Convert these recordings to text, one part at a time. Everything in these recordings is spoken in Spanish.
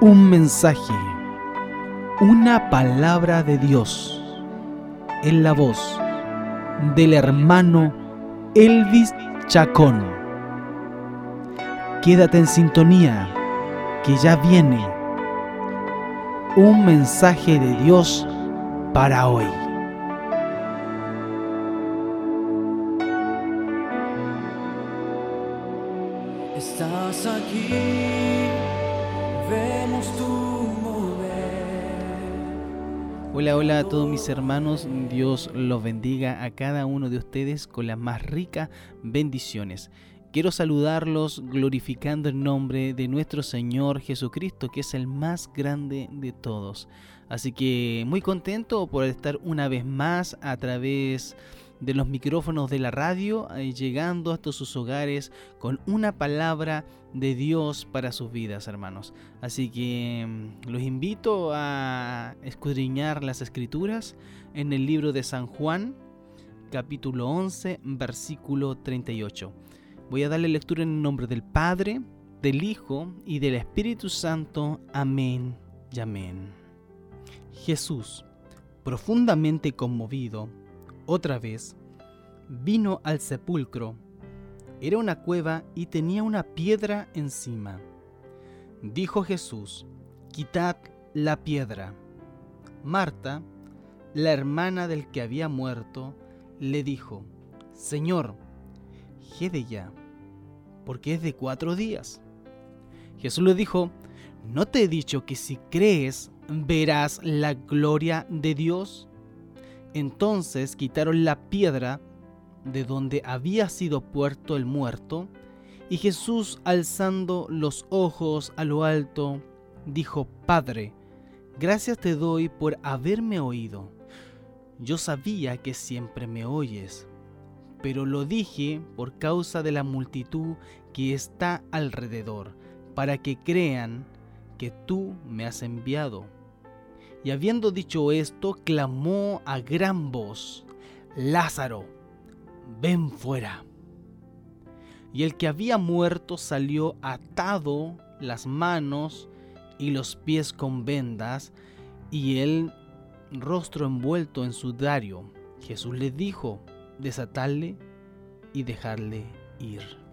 un mensaje, una palabra de Dios en la voz del hermano Elvis Chacón. Quédate en sintonía, que ya viene un mensaje de Dios para hoy. A todos mis hermanos, Dios los bendiga a cada uno de ustedes con las más ricas bendiciones. Quiero saludarlos glorificando el nombre de nuestro Señor Jesucristo, que es el más grande de todos. Así que muy contento por estar una vez más a través de los micrófonos de la radio, eh, llegando hasta sus hogares con una palabra de Dios para sus vidas, hermanos. Así que mm, los invito a escudriñar las escrituras en el libro de San Juan, capítulo 11, versículo 38. Voy a darle lectura en el nombre del Padre, del Hijo y del Espíritu Santo. Amén y amén. Jesús, profundamente conmovido, otra vez, vino al sepulcro. Era una cueva y tenía una piedra encima. Dijo Jesús, quitad la piedra. Marta, la hermana del que había muerto, le dijo, Señor, jede ya, porque es de cuatro días. Jesús le dijo, ¿no te he dicho que si crees verás la gloria de Dios? Entonces quitaron la piedra de donde había sido puesto el muerto, y Jesús, alzando los ojos a lo alto, dijo, Padre, gracias te doy por haberme oído. Yo sabía que siempre me oyes pero lo dije por causa de la multitud que está alrededor, para que crean que tú me has enviado. Y habiendo dicho esto, clamó a gran voz, Lázaro, ven fuera. Y el que había muerto salió atado las manos y los pies con vendas, y el rostro envuelto en sudario. Jesús le dijo, desatarle y dejarle ir.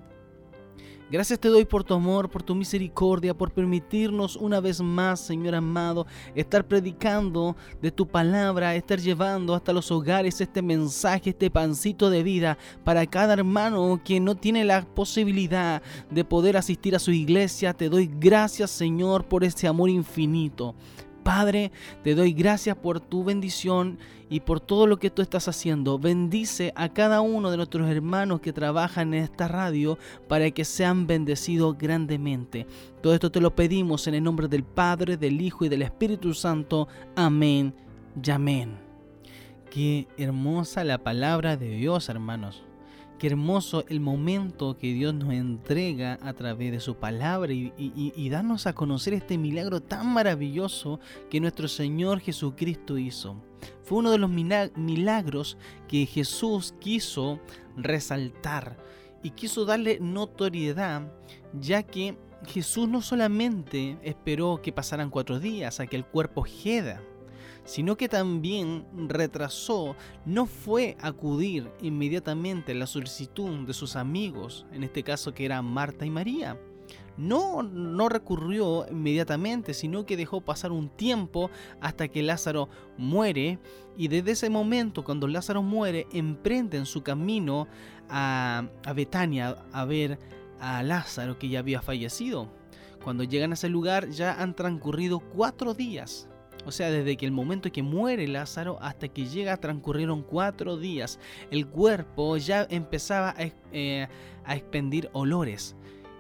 Gracias te doy por tu amor, por tu misericordia, por permitirnos una vez más, Señor amado, estar predicando de tu palabra, estar llevando hasta los hogares este mensaje, este pancito de vida para cada hermano que no tiene la posibilidad de poder asistir a su iglesia. Te doy gracias, Señor, por ese amor infinito. Padre, te doy gracias por tu bendición y por todo lo que tú estás haciendo. Bendice a cada uno de nuestros hermanos que trabajan en esta radio para que sean bendecidos grandemente. Todo esto te lo pedimos en el nombre del Padre, del Hijo y del Espíritu Santo. Amén y amén. Qué hermosa la palabra de Dios, hermanos. Qué hermoso el momento que Dios nos entrega a través de su palabra y, y, darnos a conocer este milagro tan maravilloso que nuestro Señor Jesucristo hizo. Fue uno de los milagros que Jesús quiso resaltar y quiso darle notoriedad, ya que Jesús no solamente esperó que pasaran cuatro días a que el cuerpo jeda, sino que también retrasó, no fue acudir inmediatamente a la solicitud de sus amigos, en este caso que eran Marta y María. No, no recurrió inmediatamente, sino que dejó pasar un tiempo hasta que Lázaro muere y desde ese momento, cuando Lázaro muere, emprenden su camino a, a Betania a ver a Lázaro que ya había fallecido. Cuando llegan a ese lugar ya han transcurrido cuatro días o sea, desde que el momento que muere Lázaro hasta que llega transcurrieron cuatro días. El cuerpo ya empezaba a, eh, a expendir olores.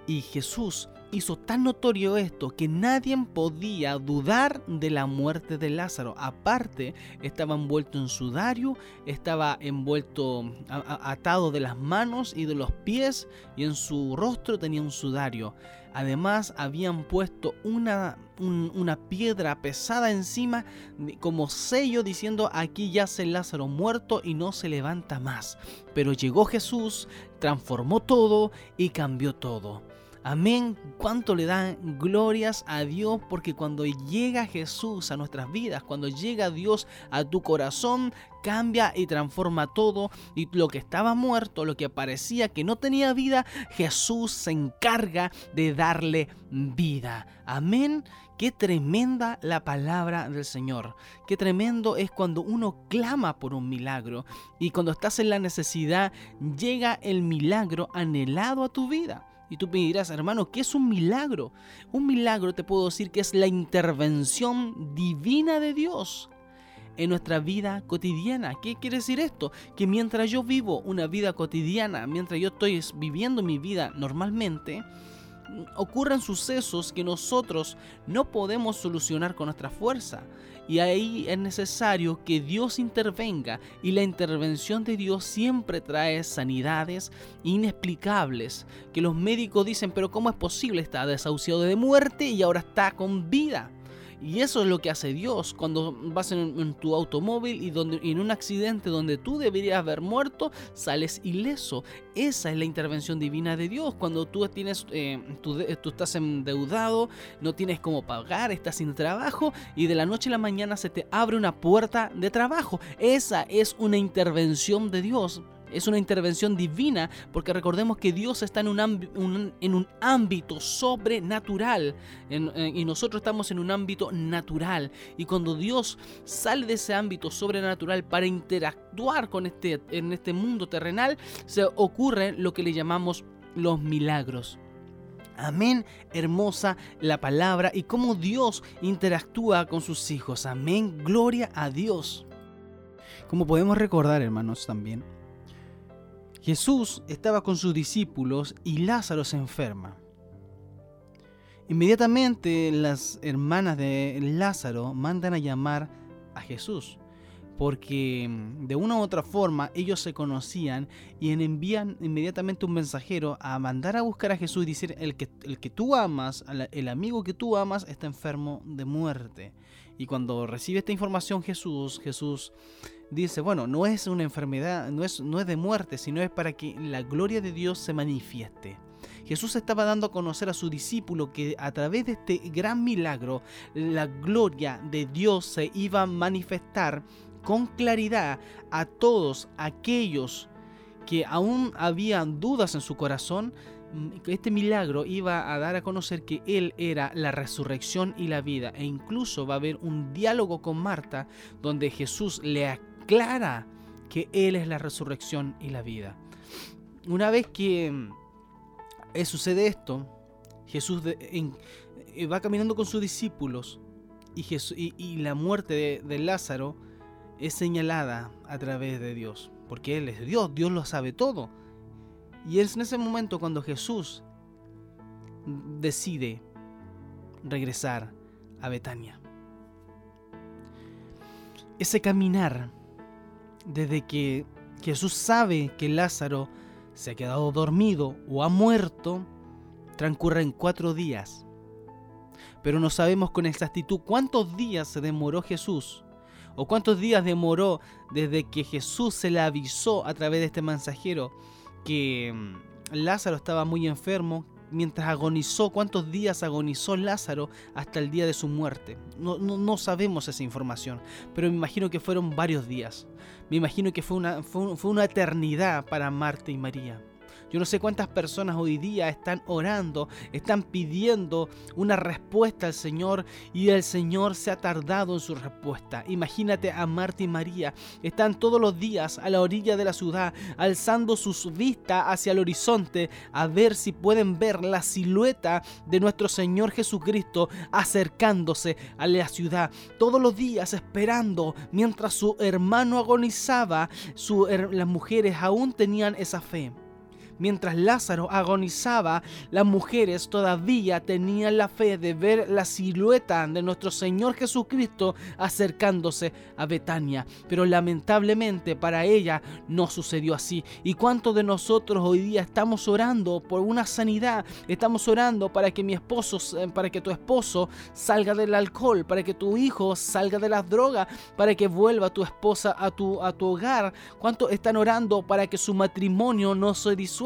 Y Jesús hizo tan notorio esto que nadie podía dudar de la muerte de Lázaro. Aparte, estaba envuelto en sudario, estaba envuelto, atado de las manos y de los pies, y en su rostro tenía un sudario. Además, habían puesto una, una piedra pesada encima como sello diciendo aquí yace Lázaro muerto y no se levanta más. Pero llegó Jesús, transformó todo y cambió todo. Amén. ¿Cuánto le dan glorias a Dios? Porque cuando llega Jesús a nuestras vidas, cuando llega Dios a tu corazón, cambia y transforma todo. Y lo que estaba muerto, lo que parecía que no tenía vida, Jesús se encarga de darle vida. Amén. Qué tremenda la palabra del Señor. Qué tremendo es cuando uno clama por un milagro y cuando estás en la necesidad llega el milagro anhelado a tu vida. Y tú me dirás, hermano, ¿qué es un milagro? Un milagro te puedo decir que es la intervención divina de Dios en nuestra vida cotidiana. ¿Qué quiere decir esto? Que mientras yo vivo una vida cotidiana, mientras yo estoy viviendo mi vida normalmente, ocurren sucesos que nosotros no podemos solucionar con nuestra fuerza. Y ahí es necesario que Dios intervenga y la intervención de Dios siempre trae sanidades inexplicables. Que los médicos dicen, pero ¿cómo es posible? Está desahuciado de muerte y ahora está con vida. Y eso es lo que hace Dios cuando vas en, tu automóvil y donde, en un accidente donde tú deberías haber muerto, sales ileso. Esa es la intervención divina de Dios. Cuando tú, tienes, eh, tú, tú estás endeudado, no tienes cómo pagar, estás sin trabajo y de la noche a la mañana se te abre una puerta de trabajo. Esa es una intervención de Dios es una intervención divina, porque recordemos que Dios está en un, ámbito sobrenatural eh, y nosotros estamos en un ámbito natural. Y cuando Dios sale de ese ámbito sobrenatural para interactuar con este, en este mundo terrenal, se ocurre lo que le llamamos los milagros. Amén, hermosa la palabra y cómo Dios interactúa con sus hijos. Amén, gloria a Dios. Como podemos recordar, hermanos, también, Jesús estaba con sus discípulos y Lázaro se enferma. Inmediatamente las hermanas de Lázaro mandan a llamar a Jesús, porque mm, de una u otra forma ellos se conocían y envían inmediatamente un mensajero a mandar a buscar a Jesús y decir, el que, el que tú amas, el amigo que tú amas está enfermo de muerte. Y cuando recibe esta información Jesús, Jesús dice, bueno, no es una enfermedad, no es, no es de muerte, sino es para que la gloria de Dios se manifieste. Jesús estaba dando a conocer a su discípulo que a través de este gran milagro la gloria de Dios se iba a manifestar con claridad a todos aquellos que aún habían dudas en su corazón, este milagro iba a dar a conocer que Él era la resurrección y la vida. E incluso va a haber un diálogo con Marta donde Jesús le clara que Él es la resurrección y la vida. Una vez que mm, sucede esto, Jesús eh, va caminando con sus discípulos y, la muerte de, Lázaro es señalada a través de Dios, porque Él es Dios, Dios lo sabe todo. Y es en ese momento cuando Jesús decide regresar a Betania. Ese caminar desde que Jesús sabe que Lázaro se ha quedado dormido o ha muerto, transcurren cuatro días. Pero no sabemos con exactitud cuántos días se demoró Jesús o cuántos días demoró desde que Jesús se le avisó a través de este mensajero que mm, Lázaro estaba muy enfermo, mientras agonizó, cuántos días agonizó Lázaro hasta el día de su muerte. No, no, sabemos esa información, pero me imagino que fueron varios días. Me imagino que fue una, fue una eternidad para Marta y María. Yo no sé cuántas personas hoy día están orando, están pidiendo una respuesta al Señor y el Señor se ha tardado en su respuesta. Imagínate a Marta y María, están todos los días a la orilla de la ciudad, alzando sus vistas hacia el horizonte a ver si pueden ver la silueta de nuestro Señor Jesucristo acercándose a la ciudad. Todos los días esperando mientras su hermano agonizaba, las mujeres aún tenían esa fe. Mientras Lázaro agonizaba, las mujeres todavía tenían la fe de ver la silueta de nuestro Señor Jesucristo acercándose a Betania. Pero lamentablemente para ella no sucedió así. ¿Y cuántos de nosotros hoy día estamos orando por una sanidad? Estamos orando para que mi esposo, para que tu esposo salga del alcohol, para que tu hijo salga de las drogas, para que vuelva tu esposa a tu, a tu hogar. ¿Cuántos están orando para que su matrimonio no se disuelva?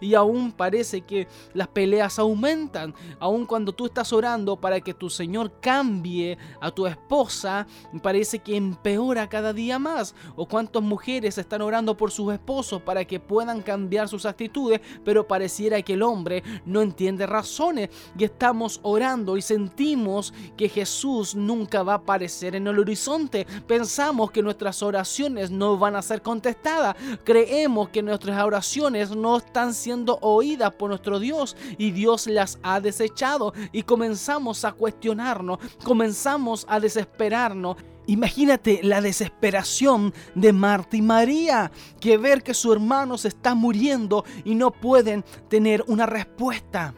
Y aún parece que las peleas aumentan. Aún cuando tú estás orando para que tu Señor cambie a tu esposa, parece que empeora cada día más. O cuántas mujeres están orando por sus esposos para que puedan cambiar sus actitudes, pero pareciera que el hombre no entiende razones y estamos orando y sentimos que Jesús nunca va a aparecer en el horizonte. Pensamos que nuestras oraciones no van a ser contestadas. Creemos que nuestras oraciones no están siendo oídas por nuestro Dios y Dios las ha desechado y comenzamos a cuestionarnos, comenzamos a desesperarnos. Imagínate la desesperación de Marta y María, que ver que su hermano se está muriendo y no pueden tener una respuesta.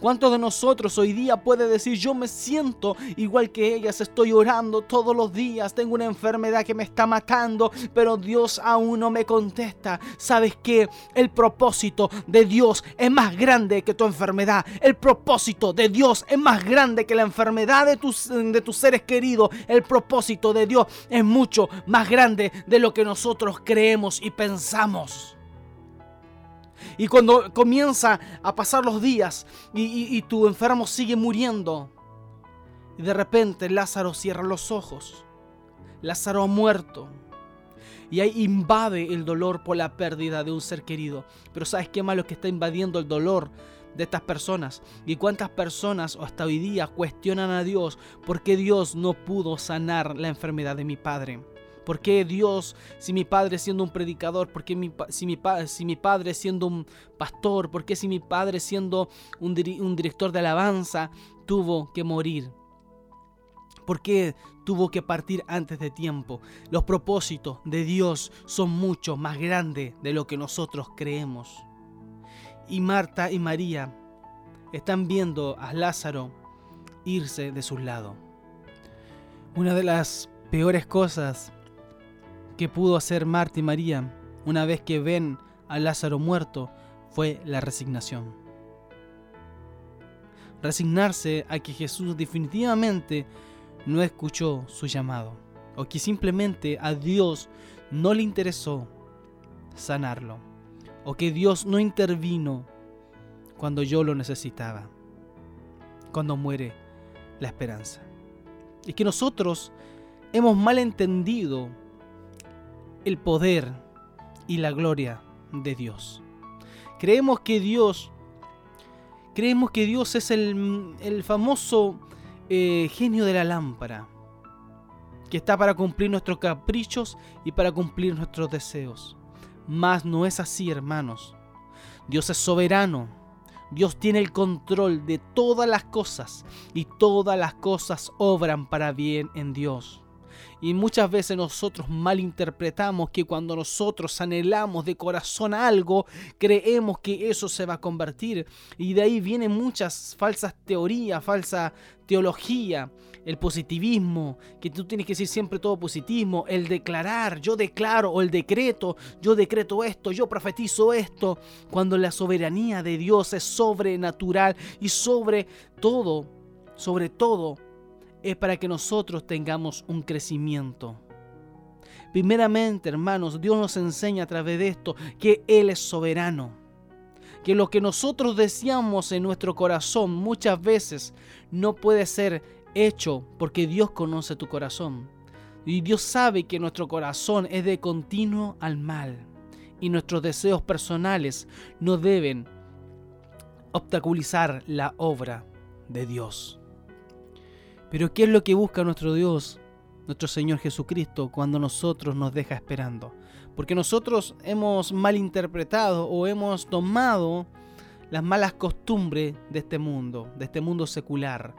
¿Cuántos de nosotros hoy día puede decir yo me siento igual que ellas, estoy orando todos los días, tengo una enfermedad que me está matando, pero Dios aún no me contesta? ¿Sabes qué? El propósito de Dios es más grande que tu enfermedad. El propósito de Dios es más grande que la enfermedad de tus, de tus seres queridos. El propósito de Dios es mucho más grande de lo que nosotros creemos y pensamos. Y cuando comienza a pasar los días y, tu enfermo sigue muriendo, y de repente Lázaro cierra los ojos. Lázaro ha muerto. Y ahí invade el dolor por la pérdida de un ser querido. Pero ¿sabes qué malo que está invadiendo el dolor de estas personas? ¿Y cuántas personas hasta hoy día cuestionan a Dios porque Dios no pudo sanar la enfermedad de mi padre? ¿Por qué Dios, si mi padre siendo un predicador, por qué si, mi, si mi padre siendo un pastor, por qué si mi padre siendo un, un director de alabanza tuvo que morir? ¿Por qué tuvo que partir antes de tiempo? Los propósitos de Dios son mucho más grandes de lo que nosotros creemos. Y Marta y María están viendo a Lázaro irse de su lado. Una de las peores cosas que pudo hacer Marta y María una vez que ven a Lázaro muerto fue la resignación. Resignarse a que Jesús definitivamente no escuchó su llamado o que simplemente a Dios no le interesó sanarlo o que Dios no intervino cuando yo lo necesitaba, cuando muere la esperanza. Y que nosotros hemos mal entendido el poder y la gloria de Dios. Creemos que Dios, creemos que Dios es el, famoso eh, genio de la lámpara, que está para cumplir nuestros caprichos y para cumplir nuestros deseos. Mas no es así, hermanos. Dios es soberano. Dios tiene el control de todas las cosas y todas las cosas obran para bien en Dios. Y muchas veces nosotros malinterpretamos que cuando nosotros anhelamos de corazón algo, creemos que eso se va a convertir. Y de ahí vienen muchas falsas teorías, falsa teología, el positivismo, que tú tienes que decir siempre todo positivismo, el declarar, yo declaro, o el decreto, yo decreto esto, yo profetizo esto, cuando la soberanía de Dios es sobrenatural y sobre todo, sobre todo, es para que nosotros tengamos un crecimiento. Primeramente, hermanos, Dios nos enseña a través de esto que Él es soberano. Que lo que nosotros deseamos en nuestro corazón muchas veces no puede ser hecho porque Dios conoce tu corazón. Y Dios sabe que nuestro corazón es de continuo al mal. Y nuestros deseos personales no deben obstaculizar la obra de Dios. Pero ¿qué es lo que busca nuestro Dios, nuestro Señor Jesucristo, cuando nosotros nos deja esperando? Porque nosotros hemos malinterpretado o hemos tomado las malas costumbres de este mundo, de este mundo secular.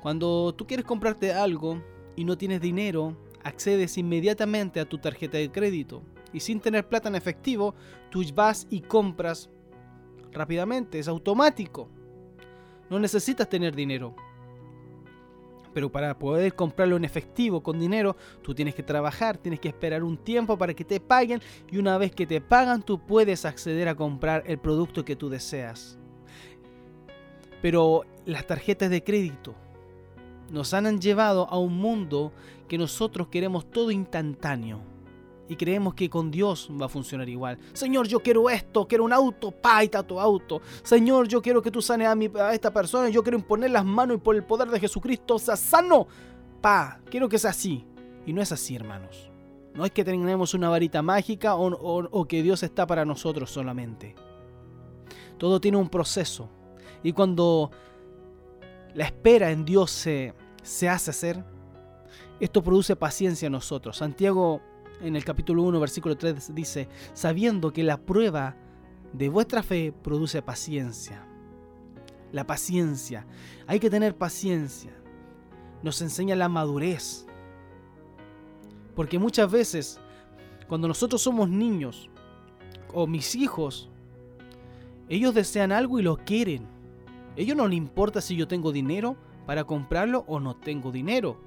Cuando tú quieres comprarte algo y no tienes dinero, accedes inmediatamente a tu tarjeta de crédito. Y sin tener plata en efectivo, tú vas y compras rápidamente, es automático. No necesitas tener dinero. Pero para poder comprarlo en efectivo con dinero, tú tienes que trabajar, tienes que esperar un tiempo para que te paguen y una vez que te pagan tú puedes acceder a comprar el producto que tú deseas. Pero las tarjetas de crédito nos han llevado a un mundo que nosotros queremos todo instantáneo. Y creemos que con Dios va a funcionar igual. Señor, yo quiero esto, quiero un auto, pa, ahí está tu auto. Señor, yo quiero que tú sanes a, mi, a esta persona, yo quiero imponer las manos y por el poder de Jesucristo sea sano. Pa, quiero que sea así. Y no es así, hermanos. No es que tengamos una varita mágica o, o- o que Dios está para nosotros solamente. Todo tiene un proceso. Y cuando la espera en Dios se, se hace hacer, esto produce paciencia en nosotros. Santiago en el capítulo 1, versículo 3 dice, sabiendo que la prueba de vuestra fe produce paciencia. La paciencia. Hay que tener paciencia. Nos enseña la madurez. Porque muchas veces, cuando nosotros somos niños, o mis hijos, ellos desean algo y lo quieren. Ellos no les importa si yo tengo dinero para comprarlo o no tengo dinero.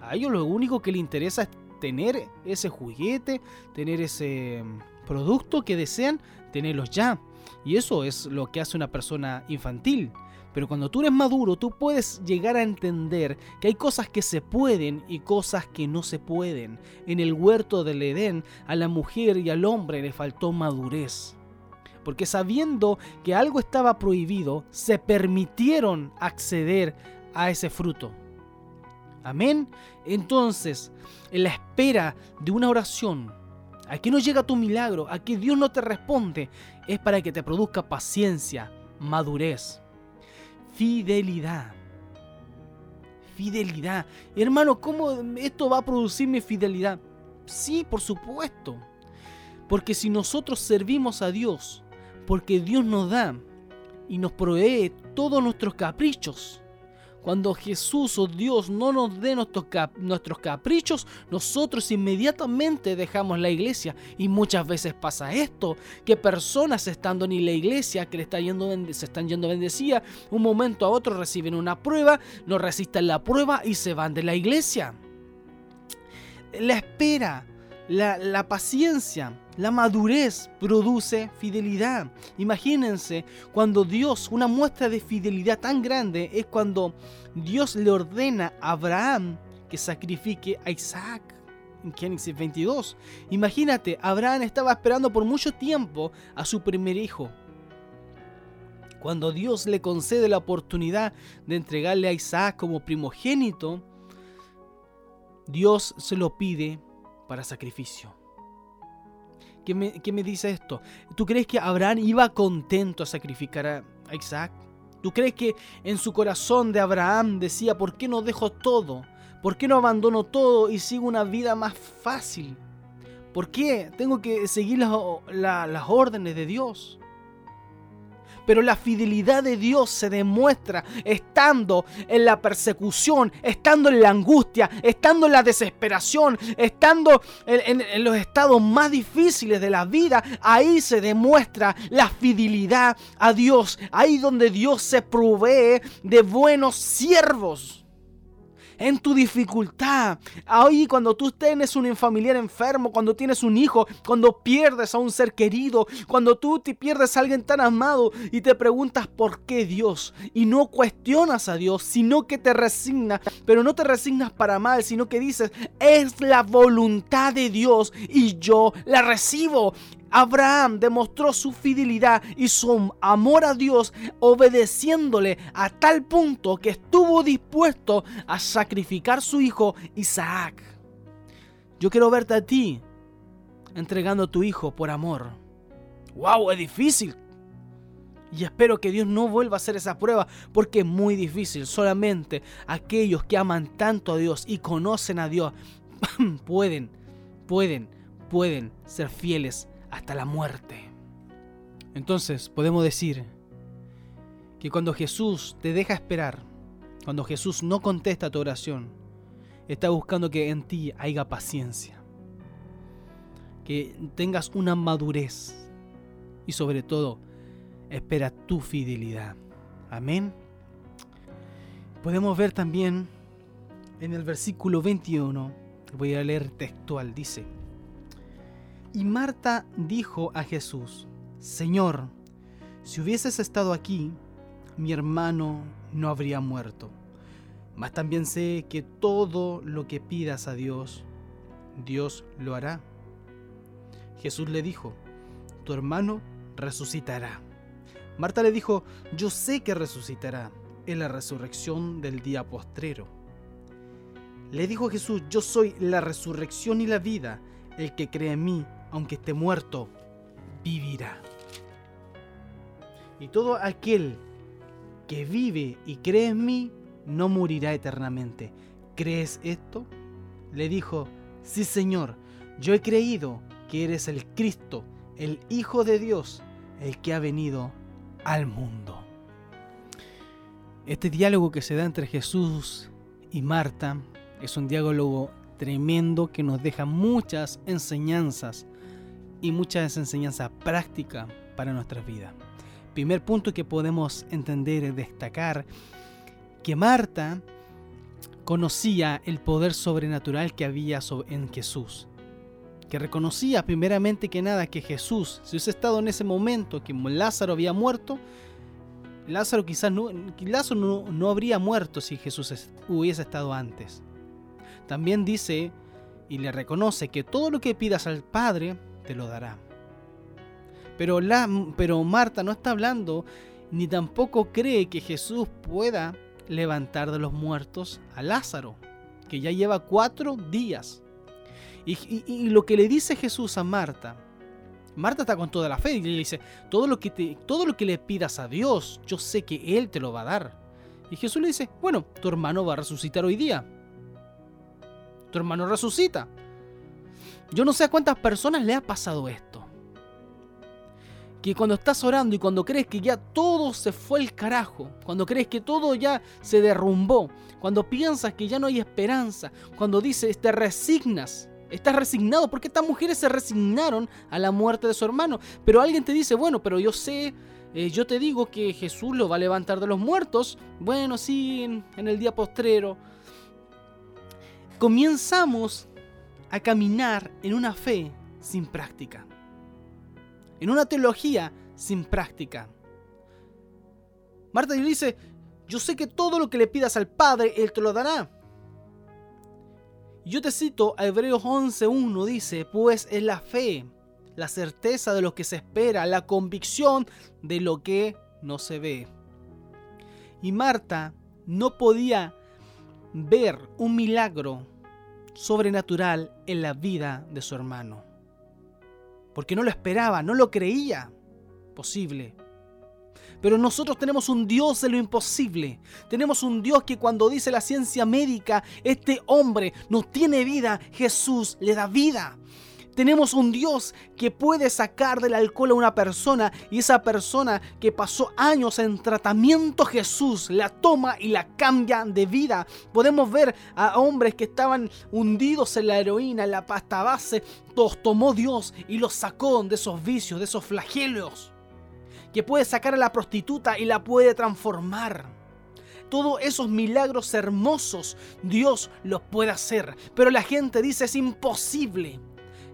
A ellos lo único que les interesa es tener ese juguete, tener ese mm, producto que desean, tenerlos ya. Y eso es lo que hace una persona infantil. Pero cuando tú eres maduro, tú puedes llegar a entender que hay cosas que se pueden y cosas que no se pueden. En el huerto del Edén, a la mujer y al hombre le faltó madurez. Porque sabiendo que algo estaba prohibido, se permitieron acceder a ese fruto. Amén. Entonces, en la espera de una oración, a que no llega tu milagro, a que Dios no te responde, es para que te produzca paciencia, madurez, fidelidad. Fidelidad. Hermano, ¿cómo esto va a producirme fidelidad? Sí, por supuesto. Porque si nosotros servimos a Dios, porque Dios nos da y nos provee todos nuestros caprichos, cuando Jesús o Dios no nos dé nuestros, cap- nuestros caprichos, nosotros inmediatamente dejamos la iglesia. Y muchas veces pasa esto, que personas estando en la iglesia, que le yendo se están yendo bendecidas, un momento a otro reciben una prueba, no resisten la prueba y se van de la iglesia. La espera, la paciencia, la madurez produce fidelidad. Imagínense cuando Dios, una muestra de fidelidad tan grande es cuando Dios le ordena a Abraham que sacrifique a Isaac. En Génesis 22. Imagínate, Abraham estaba esperando por mucho tiempo a su primer hijo. Cuando Dios le concede la oportunidad de entregarle a Isaac como primogénito, Dios se lo pide para sacrificio. ¿Qué me, me dice esto? ¿Tú crees que Abraham iba contento a sacrificar a, Isaac? ¿Tú crees que en su corazón de Abraham decía, ¿por qué no dejo todo? ¿Por qué no abandono todo y sigo una vida más fácil? ¿Por qué tengo que seguir la- las órdenes de Dios? Pero la fidelidad de Dios se demuestra estando en la persecución, estando en la angustia, estando en la desesperación, estando en, los estados más difíciles de la vida. Ahí se demuestra la fidelidad a Dios. Ahí donde Dios se provee de buenos siervos en tu dificultad. Ahí cuando tú tienes un familiar enfermo, cuando tienes un hijo, cuando pierdes a un ser querido, cuando tú te pierdes a alguien tan amado y te preguntas por qué Dios y no cuestionas a Dios, sino que te resignas, pero no te resignas para mal, sino que dices, es la voluntad de Dios y yo la recibo. Abraham demostró su fidelidad y su amor a Dios obedeciéndole a tal punto que estuvo dispuesto a sacrificar su hijo Isaac. Yo quiero verte a ti entregando a tu hijo por amor. ¡Wow! Es difícil. Y espero que Dios no vuelva a hacer esa prueba porque es muy difícil. Solamente aquellos que aman tanto a Dios y conocen a Dios pueden, pueden, pueden ser fieles hasta la muerte. Entonces podemos decir que cuando Jesús te deja esperar, cuando Jesús no contesta tu oración, está buscando que en ti haya paciencia, que tengas una madurez y sobre todo espera tu fidelidad. Amén. Podemos ver también en el versículo 21, voy a leer textual, dice, y Marta dijo a Jesús, Señor, si hubieses estado aquí, mi hermano no habría muerto. Mas también sé que todo lo que pidas a Dios, Dios lo hará. Jesús le dijo, tu hermano resucitará. Marta le dijo, yo sé que resucitará en la resurrección del día postrero. Le dijo Jesús, yo soy la resurrección y la vida. El que cree en mí, aunque esté muerto, vivirá. Y todo aquel que vive y cree en mí, no morirá eternamente. ¿Crees esto? Le dijo, sí Señor, yo he creído que eres el Cristo, el Hijo de Dios, el que ha venido al mundo. Este diálogo que se da entre Jesús y Marta es un diálogo tremendo que nos deja muchas enseñanzas y muchas enseñanzas prácticas para nuestras vidas. Primer punto que podemos entender y destacar que Marta conocía el poder sobrenatural que había en Jesús. Que reconocía primeramente que nada que Jesús, si hubiese estado en ese momento que Lázaro había muerto, Lázaro quizás no, no, habría muerto si Jesús hubiese estado antes. También dice y le reconoce que todo lo que pidas al Padre te lo dará. Pero, la, pero Marta no está hablando ni tampoco cree que Jesús pueda levantar de los muertos a Lázaro, que ya lleva cuatro días. Y, lo que le dice Jesús a Marta, Marta está con toda la fe y le dice, todo lo, que te, todo lo que le pidas a Dios, yo sé que Él te lo va a dar. Y Jesús le dice, bueno, tu hermano va a resucitar hoy día. Tu hermano resucita. Yo no sé a cuántas personas le ha pasado esto. Que cuando estás orando y cuando crees que ya todo se fue el carajo, cuando crees que todo ya se derrumbó, cuando piensas que ya no hay esperanza, cuando dices te resignas, estás resignado, porque estas mujeres se resignaron a la muerte de su hermano, pero alguien te dice, bueno, pero yo sé, eh, yo te digo que Jesús lo va a levantar de los muertos, bueno, sí, en el día postrero. Comenzamos a caminar en una fe sin práctica en una teología sin práctica. Marta le dice, yo sé que todo lo que le pidas al Padre, Él te lo dará. Yo te cito a Hebreos 11.1, dice, pues es la fe, la certeza de lo que se espera, la convicción de lo que no se ve. Y Marta no podía ver un milagro sobrenatural en la vida de su hermano porque no lo esperaba, no lo creía posible. Pero nosotros tenemos un Dios de lo imposible. Tenemos un Dios que cuando dice la ciencia médica, este hombre no tiene vida, Jesús le da vida. Tenemos un Dios que puede sacar del alcohol a una persona y esa persona que pasó años en tratamiento Jesús la toma y la cambia de vida. Podemos ver a hombres que estaban hundidos en la heroína, en la pasta base, los tomó Dios y los sacó de esos vicios, de esos flagelos. Que puede sacar a la prostituta y la puede transformar todos esos milagros hermosos Dios los puede hacer. Pero la gente dice es imposible.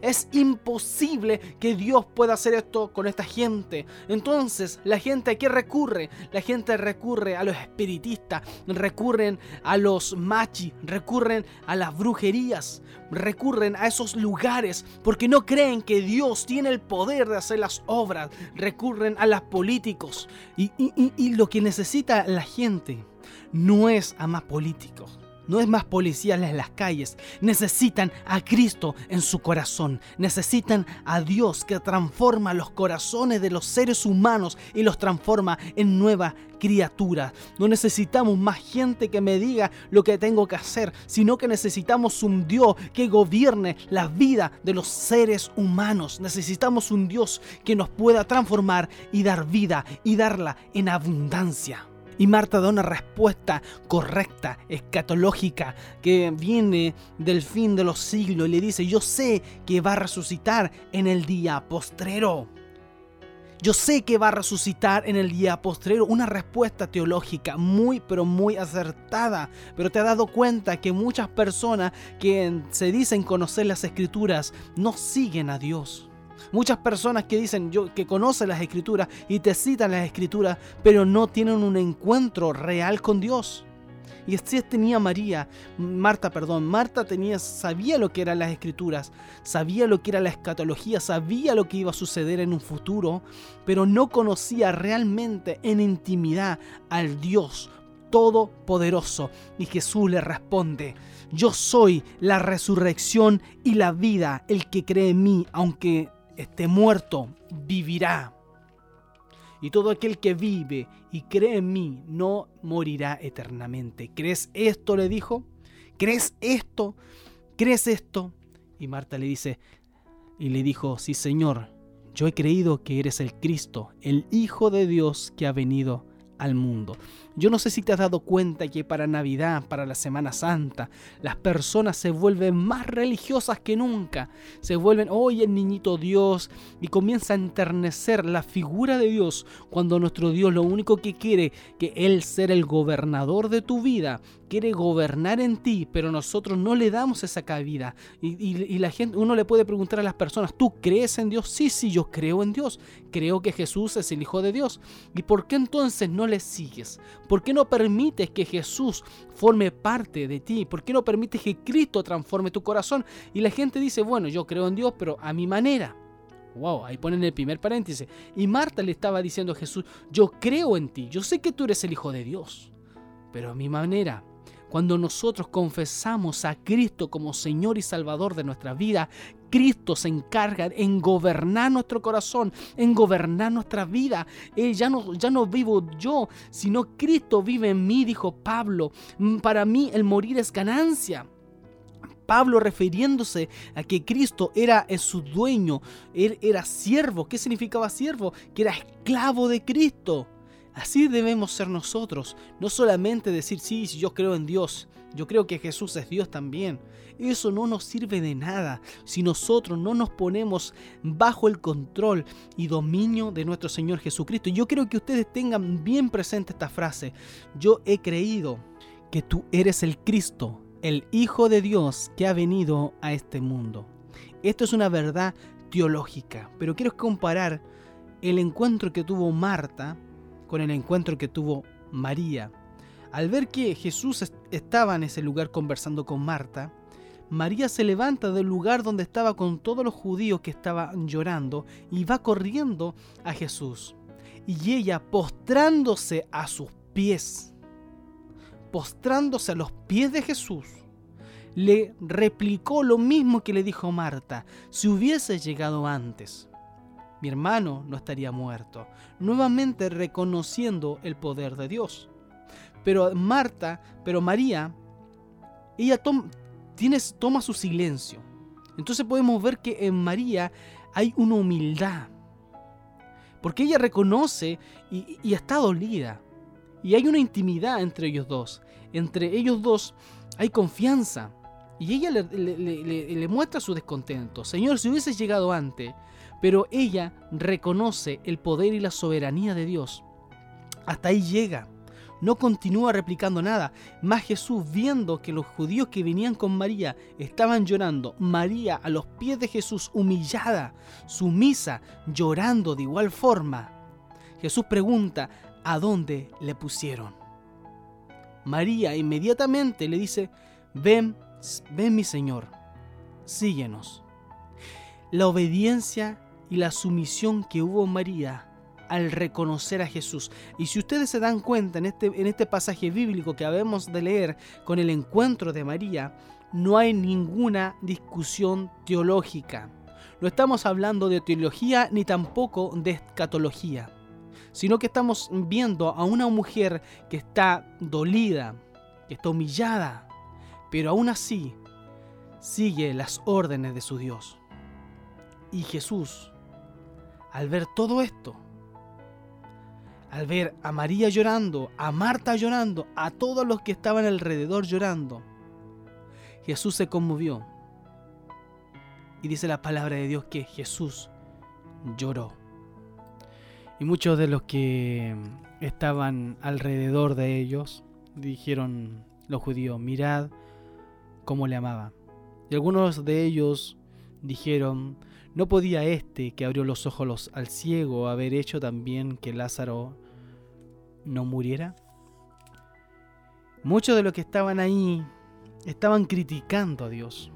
Es imposible que Dios pueda hacer esto con esta gente. Entonces, la gente a qué recurre? La gente recurre a los espiritistas, recurren a los machi, recurren a las brujerías, recurren a esos lugares porque no creen que Dios tiene el poder de hacer las obras, recurren a los políticos. Y, y lo que necesita la gente no es a más políticos no es más policías en las calles. Necesitan a Cristo en su corazón. Necesitan a Dios que transforma los corazones de los seres humanos y los transforma en nueva criatura. No necesitamos más gente que me diga lo que tengo que hacer, sino que necesitamos un Dios que gobierne la vida de los seres humanos. Necesitamos un Dios que nos pueda transformar y dar vida y darla en abundancia. Y Marta da una respuesta correcta, escatológica, que viene del fin de los siglos y le dice, yo sé que va a resucitar en el día postrero. Yo sé que va a resucitar en el día postrero. Una respuesta teológica muy, pero muy acertada. Pero te has dado cuenta que muchas personas que se dicen conocer las escrituras no siguen a Dios. Muchas personas que dicen yo, que conocen las escrituras y te citan las escrituras, pero no tienen un encuentro real con Dios. Y así tenía María, Marta, perdón, Marta tenía, sabía lo que eran las escrituras, sabía lo que era la escatología, sabía lo que iba a suceder en un futuro, pero no conocía realmente en intimidad al Dios Todopoderoso. Y Jesús le responde, yo soy la resurrección y la vida, el que cree en mí, aunque esté muerto, vivirá. Y todo aquel que vive y cree en mí no morirá eternamente. ¿Crees esto? le dijo. ¿Crees esto? ¿Crees esto? Y Marta le dice, y le dijo, sí Señor, yo he creído que eres el Cristo, el Hijo de Dios que ha venido al mundo. Yo no sé si te has dado cuenta que para Navidad, para la Semana Santa, las personas se vuelven más religiosas que nunca. Se vuelven, hoy el niñito Dios, y comienza a enternecer la figura de Dios cuando nuestro Dios lo único que quiere, que Él ser el gobernador de tu vida, quiere gobernar en ti, pero nosotros no le damos esa cabida. Y, la gente, uno le puede preguntar a las personas, ¿tú crees en Dios? Sí, sí, yo creo en Dios. Creo que Jesús es el Hijo de Dios. ¿Y por qué entonces no le sigues? ¿Por qué no permites que Jesús forme parte de ti? ¿Por qué no permites que Cristo transforme tu corazón? Y la gente dice, bueno, yo creo en Dios, pero a mi manera. Wow, ahí ponen el primer paréntesis. Y Marta le estaba diciendo a Jesús, yo creo en ti, yo sé que tú eres el Hijo de Dios, pero a mi manera. Cuando nosotros confesamos a Cristo como Señor y Salvador de nuestra vida, Cristo se encarga en gobernar nuestro corazón, en gobernar nuestra vida. Eh, ya, no, ya no vivo yo, sino Cristo vive en mí, dijo Pablo. Mm, para mí el morir es ganancia. Pablo refiriéndose a que Cristo era su dueño, él era siervo. ¿Qué significaba siervo? Que era esclavo de Cristo. Así debemos ser nosotros, no solamente decir, sí, yo creo en Dios, yo creo que Jesús es Dios también. Eso no nos sirve de nada si nosotros no nos ponemos bajo el control y dominio de nuestro Señor Jesucristo. Yo creo que ustedes tengan bien presente esta frase. Yo he creído que tú eres el Cristo, el Hijo de Dios que ha venido a este mundo. Esto es una verdad teológica, pero quiero comparar el encuentro que tuvo Marta con el encuentro que tuvo María. Al ver que Jesús estaba en ese lugar conversando con Marta, María se levanta del lugar donde estaba con todos los judíos que estaban llorando y va corriendo a Jesús. Y ella postrándose a sus pies, postrándose a los pies de Jesús, le replicó lo mismo que le dijo Marta, si hubiese llegado antes mi hermano no estaría muerto, nuevamente reconociendo el poder de Dios. Pero Marta, pero María, ella toma su silencio. Entonces podemos ver que en María hay una humildad. Porque ella reconoce y, está dolida. Y hay una intimidad entre ellos dos. Entre ellos dos hay confianza. Y ella le, le, muestra su descontento. Señor, si hubieses llegado antes, pero ella reconoce el poder y la soberanía de Dios. Hasta ahí llega. No continúa replicando nada. Más Jesús, viendo que los judíos que venían con María estaban llorando, María a los pies de Jesús, humillada, sumisa, llorando de igual forma, Jesús pregunta, ¿a dónde le pusieron? María inmediatamente le dice, ven, ven mi Señor, síguenos. La obediencia y la sumisión que hubo María al reconocer a Jesús. Y si ustedes se dan cuenta en este, en este pasaje bíblico que habemos de leer con el encuentro de María, no hay ninguna discusión teológica. No estamos hablando de teología ni tampoco de escatología, sino que estamos viendo a una mujer que está dolida, que está humillada, pero aún así sigue las órdenes de su Dios. Y Jesús al ver todo esto, al ver a María llorando, a Marta llorando, a todos los que estaban alrededor llorando, Jesús se conmovió. Y dice la palabra de Dios que Jesús lloró. Y muchos de los que estaban alrededor de ellos dijeron los judíos, mirad cómo le amaba. Y algunos de ellos dijeron, ¿No podía este que abrió los ojos al ciego haber hecho también que Lázaro no muriera? Muchos de los que estaban ahí estaban criticando a Dios.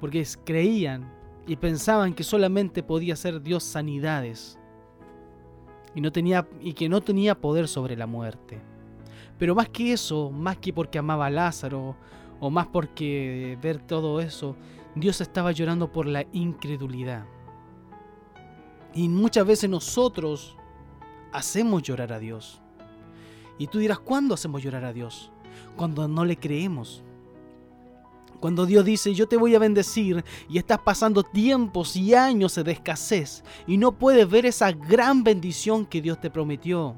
Porque creían y pensaban que solamente podía hacer Dios sanidades y, no tenía, y que no tenía poder sobre la muerte. Pero más que eso, más que porque amaba a Lázaro o más porque ver todo eso, Dios estaba llorando por la incredulidad. Y muchas veces nosotros hacemos llorar a Dios. Y tú dirás, ¿cuándo hacemos llorar a Dios? Cuando no le creemos. Cuando Dios dice, yo te voy a bendecir y estás pasando tiempos y años de escasez y no puedes ver esa gran bendición que Dios te prometió.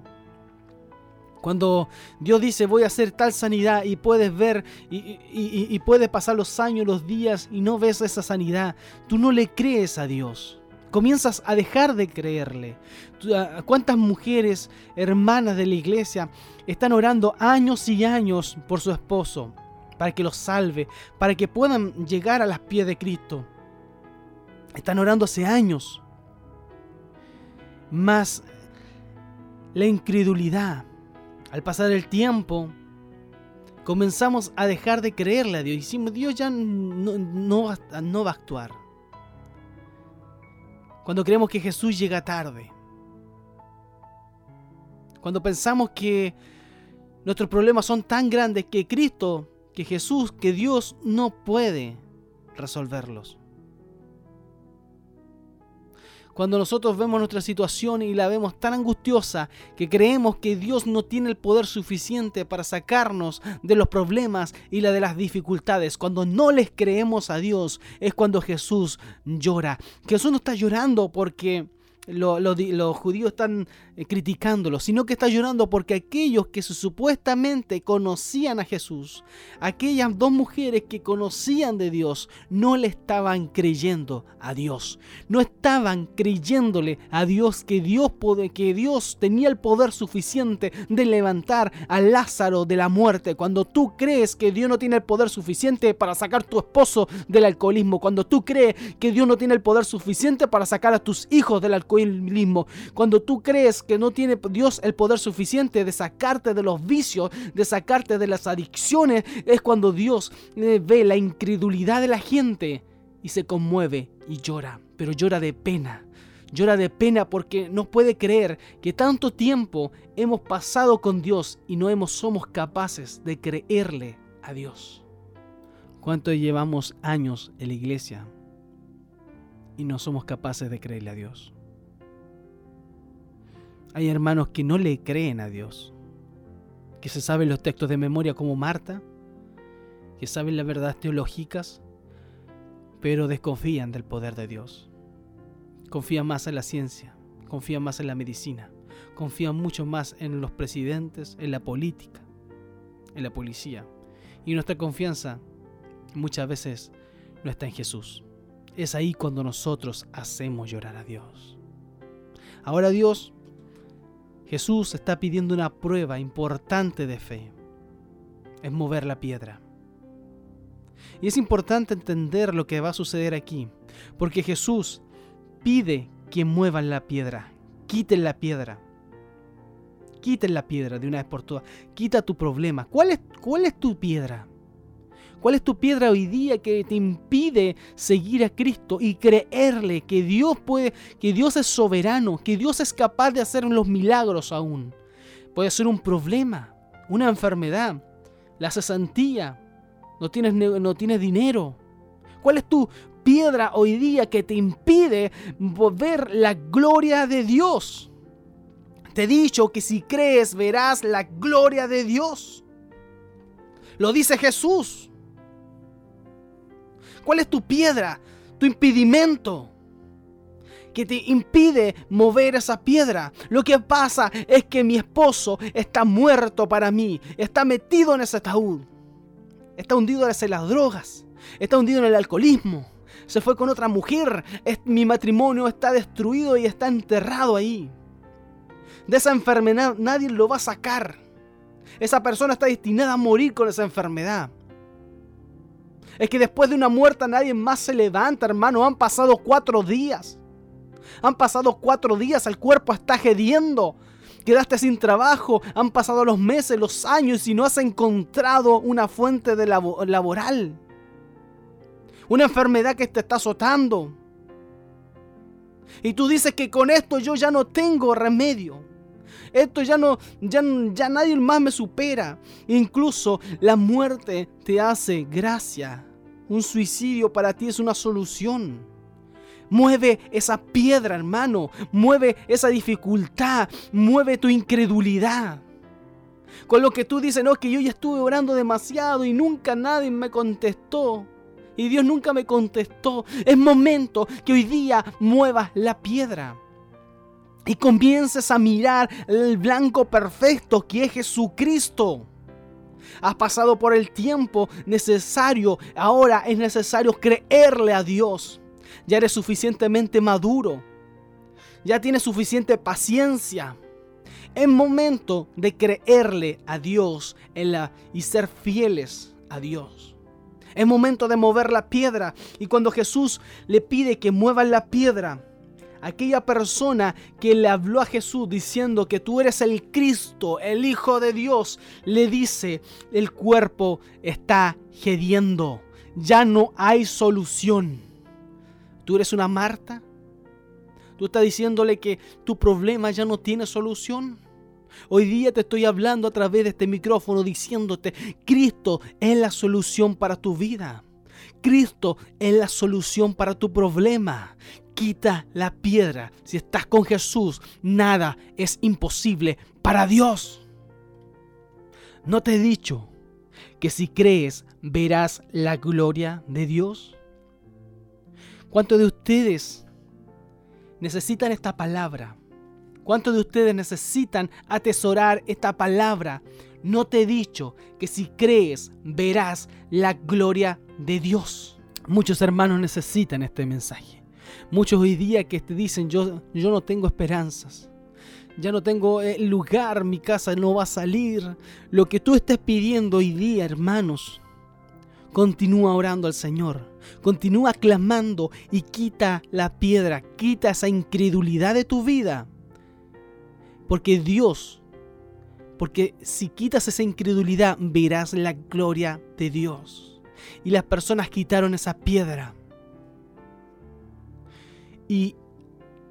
Cuando Dios dice voy a hacer tal sanidad y puedes ver y, y, puedes pasar los años, los días y no ves esa sanidad, tú no le crees a Dios. Comienzas a dejar de creerle. ¿Cuántas mujeres, hermanas de la iglesia, están orando años y años por su esposo? para que los salve, para que puedan llegar a las pies de Cristo. Están orando hace años. Más la incredulidad, al pasar el tiempo, comenzamos a dejar de creerle a Dios. Y decimos, Dios ya no, va a actuar. Cuando creemos que Jesús llega tarde. Cuando pensamos que nuestros problemas son tan grandes que Cristo que Jesús, que Dios no puede resolverlos. Cuando nosotros vemos nuestra situación y la vemos tan angustiosa que creemos que Dios no tiene el poder suficiente para sacarnos de los problemas y la de las dificultades, cuando no les creemos a Dios, es cuando Jesús llora. Jesús no está llorando porque los judíos están eh, criticándolo, sino que está llorando porque aquellos que supuestamente conocían a Jesús, aquellas dos mujeres que conocían de Dios, no le estaban creyendo a Dios. No estaban creyéndole a Dios que Dios, que Dios tenía el poder suficiente de levantar a Lázaro de la muerte. Cuando tú crees que Dios no tiene el poder suficiente para sacar a tu esposo del alcoholismo, cuando tú crees que Dios no tiene el poder suficiente para sacar a tus hijos del alcoholismo, cuando tú crees que no tiene Dios el poder suficiente de sacarte de los vicios, de sacarte de las adicciones, es cuando Dios eh, ve la incredulidad de la gente y se conmueve y llora, pero llora de pena. Llora de pena porque no puede creer que tanto tiempo hemos pasado con Dios y no hemos, somos capaces de creerle a Dios. ¿Cuánto llevamos años en la iglesia y no somos capaces de creerle a Dios? Hay hermanos que no le creen a Dios, que se saben los textos de memoria como Marta, que saben las verdades teológicas, pero desconfían del poder de Dios. Confían más en la ciencia, confían más en la medicina, confían mucho más en los presidentes, en la política, en la policía. Y nuestra confianza muchas veces no está en Jesús. Es ahí cuando nosotros hacemos llorar a Dios. Ahora Dios Jesús está pidiendo una prueba importante de fe. Es mover la piedra. Y es importante entender lo que va a suceder aquí, porque Jesús pide que muevan la piedra, quiten la piedra. Quiten la piedra de una vez por todas. Quita tu problema. ¿Cuál es, cuál es tu piedra? ¿Cuál es tu piedra hoy día que te impide seguir a Cristo y creerle que Dios puede, que Dios es soberano, que Dios es capaz de hacer los milagros aún? Puede ser un problema, una enfermedad, la cesantía, no tienes, no tienes dinero. ¿Cuál es tu piedra hoy día que te impide ver la gloria de Dios? Te he dicho que si crees verás la gloria de Dios. Lo dice Jesús. ¿Cuál es tu piedra? Tu impedimento que te impide mover esa piedra. Lo que pasa es que mi esposo está muerto para mí, está metido en ese ataúd, está hundido en las drogas, está hundido en el alcoholismo, se fue con otra mujer, mi matrimonio está destruido y está enterrado ahí. De esa enfermedad nadie lo va a sacar. Esa persona está destinada a morir con esa enfermedad. Es que después de una muerte nadie más se levanta, hermano. Han pasado cuatro días. Han pasado cuatro días, el cuerpo está gediendo. quedaste sin trabajo, han pasado los meses, los años y no has encontrado una fuente de laboral. Una enfermedad que te está azotando. Y tú dices que con esto yo ya no tengo remedio. Esto ya no, ya, ya nadie más me supera. Incluso la muerte te hace gracia. Un suicidio para ti es una solución. Mueve esa piedra, hermano. Mueve esa dificultad. Mueve tu incredulidad. Con lo que tú dices, no, que yo ya estuve orando demasiado y nunca nadie me contestó. Y Dios nunca me contestó. Es momento que hoy día muevas la piedra. Y comiences a mirar el blanco perfecto que es Jesucristo. Has pasado por el tiempo necesario. Ahora es necesario creerle a Dios ya eres suficientemente maduro, ya tienes suficiente paciencia. Es momento de creerle a Dios la, y ser fieles a Dios. Es momento de mover la piedra. Y cuando Jesús le pide que mueva la piedra, aquella persona que le habló a Jesús diciendo que tú eres el Cristo, el Hijo de Dios, le dice, el cuerpo está gediendo, ya no hay solución. ¿Tú eres una Marta? ¿Tú estás diciéndole que tu problema ya no tiene solución? Hoy día te estoy hablando a través de este micrófono diciéndote, Cristo es la solución para tu vida. Cristo es la solución para tu problema. Quita la piedra. Si estás con Jesús, nada es imposible para Dios. ¿No te he dicho que si crees verás la gloria de Dios? ¿Cuántos de ustedes necesitan esta palabra? ¿Cuántos de ustedes necesitan atesorar esta palabra? No te he dicho que si crees verás la gloria de Dios. Muchos hermanos necesitan este mensaje. Muchos hoy día que te dicen yo, yo no tengo esperanzas. Ya no tengo eh, lugar, mi casa no va a salir. Lo que tú estés pidiendo hoy día, hermanos, Continúa orando al Señor. Continúa clamando y quita la piedra, quita esa incredulidad de tu vida. Porque Dios, porque si quitas esa incredulidad, verás la gloria de Dios. Y las personas quitaron esa piedra. Y,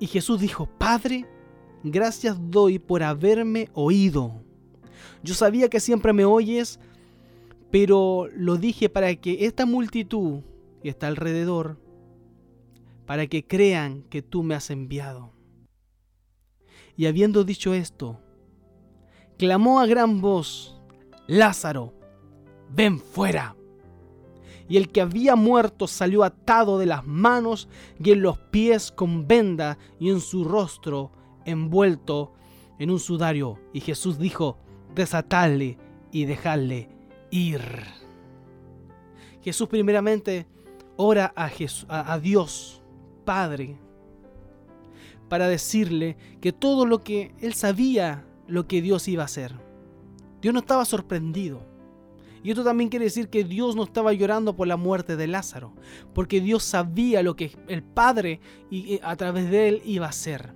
Jesús dijo, Padre, gracias doy por haberme oído. Yo sabía que siempre me oyes, pero lo dije para que esta multitud que está alrededor, para que crean que tú me has enviado. Y habiendo dicho esto, clamó a gran voz, Lázaro, ven fuera. Y el que había muerto salió atado de las manos y en los pies con venda y en su rostro envuelto en un sudario. Y Jesús dijo, desatadle y dejadle ir. Jesús primeramente ora a, a, Dios Padre para decirle que todo lo que él sabía lo que Dios iba a hacer. Dios no estaba sorprendido. Y esto también quiere decir que Dios no estaba llorando por la muerte de Lázaro, porque Dios sabía lo que el Padre y a través de él iba a hacer.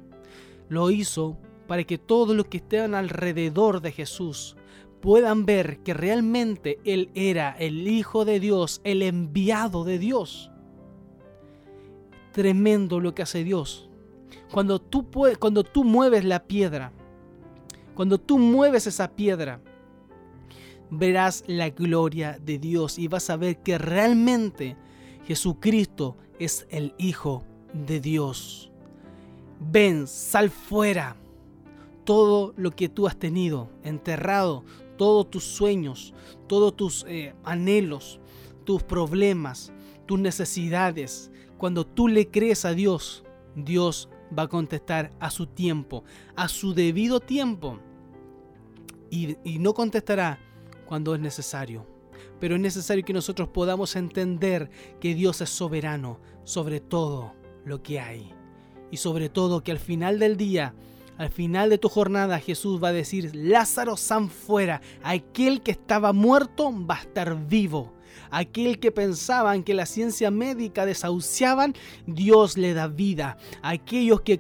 Lo hizo para que todos los que estaban alrededor de Jesús puedan ver que realmente Él era el Hijo de Dios, el enviado de Dios. Tremendo lo que hace Dios. Cuando tú, cuando tú mueves la piedra, cuando tú mueves esa piedra, verás la gloria de Dios y vas a ver que realmente Jesucristo es el Hijo de Dios. Ven, sal fuera todo lo que tú has tenido enterrado, todos tus sueños, todos tus eh, anhelos, tus problemas, tus necesidades. Cuando tú le crees a Dios, Dios va a contestar a su tiempo, a su debido tiempo. Y, y no contestará cuando es necesario. Pero es necesario que nosotros podamos entender que Dios es soberano sobre todo lo que hay. Y sobre todo que al final del día al final de tu jornada Jesús va a decir, Lázaro, san fuera, aquel que estaba muerto va a estar vivo. Aquel que pensaban que la ciencia médica desahuciaban, Dios le da vida. Aquellos que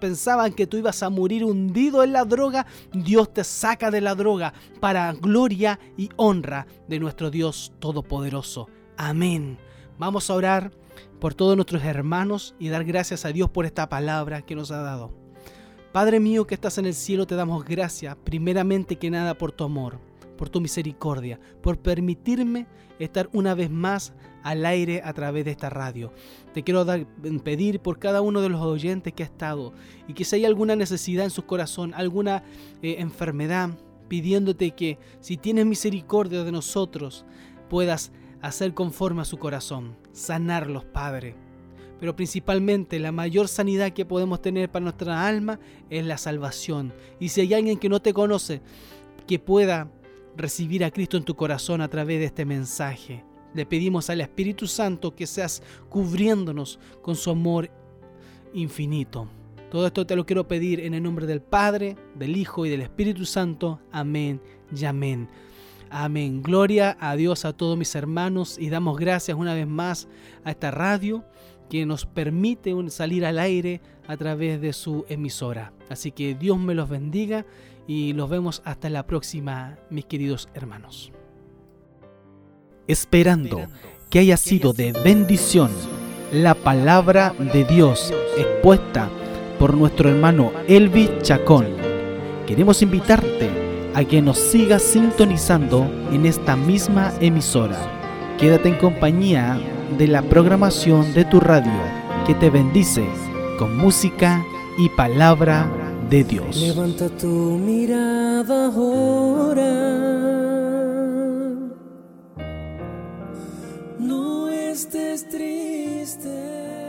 pensaban que tú ibas a morir hundido en la droga, Dios te saca de la droga para gloria y honra de nuestro Dios Todopoderoso. Amén. Vamos a orar por todos nuestros hermanos y dar gracias a Dios por esta palabra que nos ha dado. Padre mío que estás en el cielo, te damos gracias, primeramente que nada por tu amor, por tu misericordia, por permitirme estar una vez más al aire a través de esta radio. Te quiero dar, pedir por cada uno de los oyentes que ha estado y que si hay alguna necesidad en su corazón, alguna eh, enfermedad, pidiéndote que si tienes misericordia de nosotros, puedas hacer conforme a su corazón, sanarlos, Padre pero principalmente la mayor sanidad que podemos tener para nuestra alma es la salvación. Y si hay alguien que no te conoce, que pueda recibir a Cristo en tu corazón a través de este mensaje. Le pedimos al Espíritu Santo que seas cubriéndonos con su amor infinito. Todo esto te lo quiero pedir en el nombre del Padre, del Hijo y del Espíritu Santo. Amén y amén. Amén. Gloria a Dios a todos mis hermanos y damos gracias una vez más a esta radio que nos permite salir al aire a través de su emisora. Así que Dios me los bendiga y los vemos hasta la próxima, mis queridos hermanos. Esperando que haya sido de bendición la palabra de Dios expuesta por nuestro hermano Elvi Chacón. Queremos invitarte a que nos sigas sintonizando en esta misma emisora. Quédate en compañía de la programación de tu radio que te bendice con música y palabra Levanta tu mirada ahora. No estés triste.